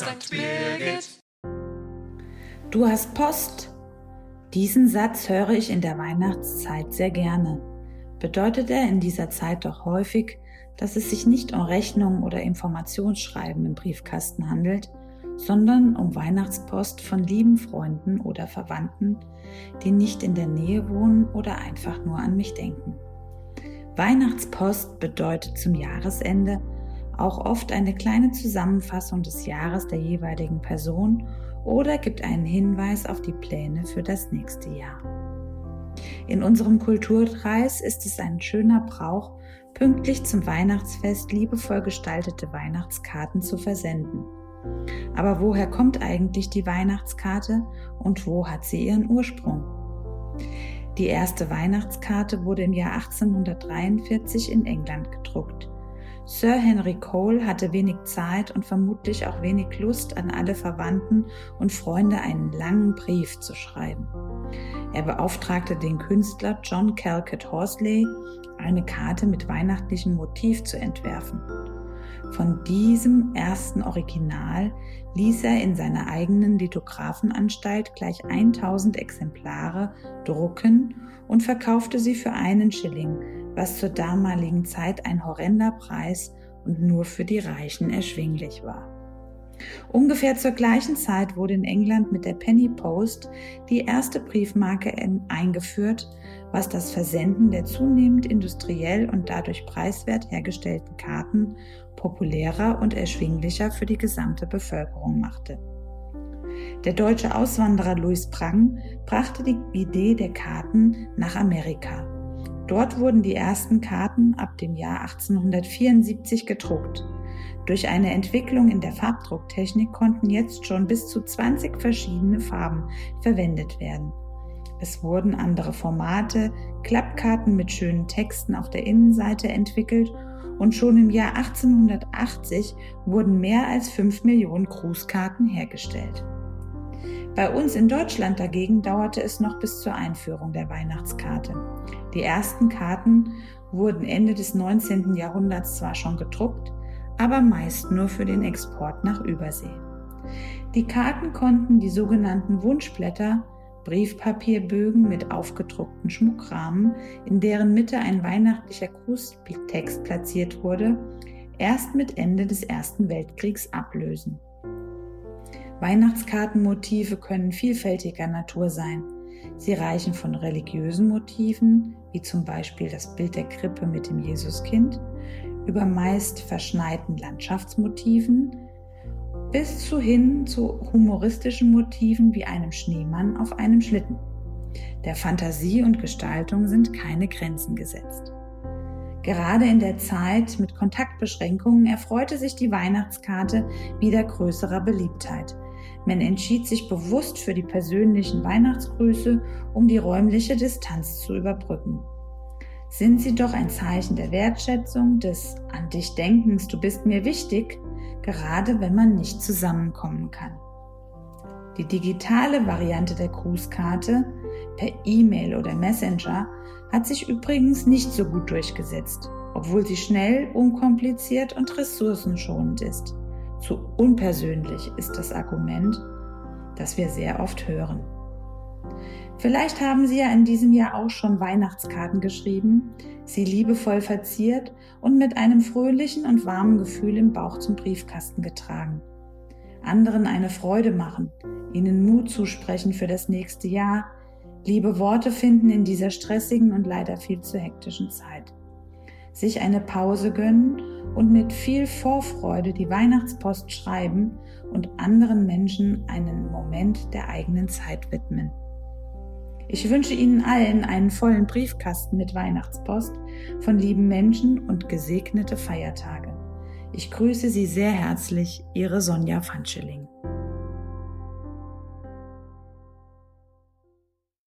St. Birgit. Du hast Post. Diesen Satz höre ich in der Weihnachtszeit sehr gerne. Bedeutet er in dieser Zeit doch häufig, dass es sich nicht um Rechnungen oder Informationsschreiben im Briefkasten handelt, sondern um Weihnachtspost von lieben Freunden oder Verwandten, die nicht in der Nähe wohnen oder einfach nur an mich denken. Weihnachtspost bedeutet zum Jahresende auch oft eine kleine Zusammenfassung des Jahres der jeweiligen Person oder gibt einen Hinweis auf die Pläne für das nächste Jahr. In unserem Kulturkreis ist es ein schöner Brauch, pünktlich zum Weihnachtsfest liebevoll gestaltete Weihnachtskarten zu versenden. Aber woher kommt eigentlich die Weihnachtskarte und wo hat sie ihren Ursprung? Die erste Weihnachtskarte wurde im Jahr 1843 in England gedruckt. Sir Henry Cole hatte wenig Zeit und vermutlich auch wenig Lust, an alle Verwandten und Freunde einen langen Brief zu schreiben. Er beauftragte den Künstler John Calcutt Horsley, eine Karte mit weihnachtlichem Motiv zu entwerfen. Von diesem ersten Original ließ er in seiner eigenen Lithographenanstalt gleich 1000 Exemplare drucken und verkaufte sie für einen Schilling, was zur damaligen Zeit ein horrender Preis und nur für die Reichen erschwinglich war. Ungefähr zur gleichen Zeit wurde in England mit der Penny Post die erste Briefmarke eingeführt, was das Versenden der zunehmend industriell und dadurch preiswert hergestellten Karten populärer und erschwinglicher für die gesamte Bevölkerung machte. Der deutsche Auswanderer Louis Prang brachte die Idee der Karten nach Amerika. Dort wurden die ersten Karten ab dem Jahr 1874 gedruckt. Durch eine Entwicklung in der Farbdrucktechnik konnten jetzt schon bis zu 20 verschiedene Farben verwendet werden. Es wurden andere Formate, Klappkarten mit schönen Texten auf der Innenseite entwickelt und schon im Jahr 1880 wurden mehr als 5 Millionen Grußkarten hergestellt. Bei uns in Deutschland dagegen dauerte es noch bis zur Einführung der Weihnachtskarte. Die ersten Karten wurden Ende des 19. Jahrhunderts zwar schon gedruckt, aber meist nur für den Export nach Übersee. Die Karten konnten die sogenannten Wunschblätter, Briefpapierbögen mit aufgedruckten Schmuckrahmen, in deren Mitte ein weihnachtlicher Grußtext platziert wurde, erst mit Ende des Ersten Weltkriegs ablösen. Weihnachtskartenmotive können vielfältiger Natur sein. Sie reichen von religiösen Motiven, wie zum Beispiel das Bild der Krippe mit dem Jesuskind, über meist verschneiten Landschaftsmotiven bis zu hin zu humoristischen Motiven wie einem Schneemann auf einem Schlitten. Der Fantasie und Gestaltung sind keine Grenzen gesetzt. Gerade in der Zeit mit Kontaktbeschränkungen erfreute sich die Weihnachtskarte wieder größerer Beliebtheit. Man entschied sich bewusst für die persönlichen Weihnachtsgrüße, um die räumliche Distanz zu überbrücken sind sie doch ein Zeichen der Wertschätzung, des an dich Denkens, du bist mir wichtig, gerade wenn man nicht zusammenkommen kann. Die digitale Variante der Grußkarte per E-Mail oder Messenger hat sich übrigens nicht so gut durchgesetzt, obwohl sie schnell, unkompliziert und ressourcenschonend ist. Zu unpersönlich ist das Argument, das wir sehr oft hören. Vielleicht haben Sie ja in diesem Jahr auch schon Weihnachtskarten geschrieben, sie liebevoll verziert und mit einem fröhlichen und warmen Gefühl im Bauch zum Briefkasten getragen. Anderen eine Freude machen, ihnen Mut zusprechen für das nächste Jahr, liebe Worte finden in dieser stressigen und leider viel zu hektischen Zeit. Sich eine Pause gönnen und mit viel Vorfreude die Weihnachtspost schreiben und anderen Menschen einen Moment der eigenen Zeit widmen. Ich wünsche Ihnen allen einen vollen Briefkasten mit Weihnachtspost von lieben Menschen und gesegnete Feiertage. Ich grüße Sie sehr herzlich, Ihre Sonja Fanscheling.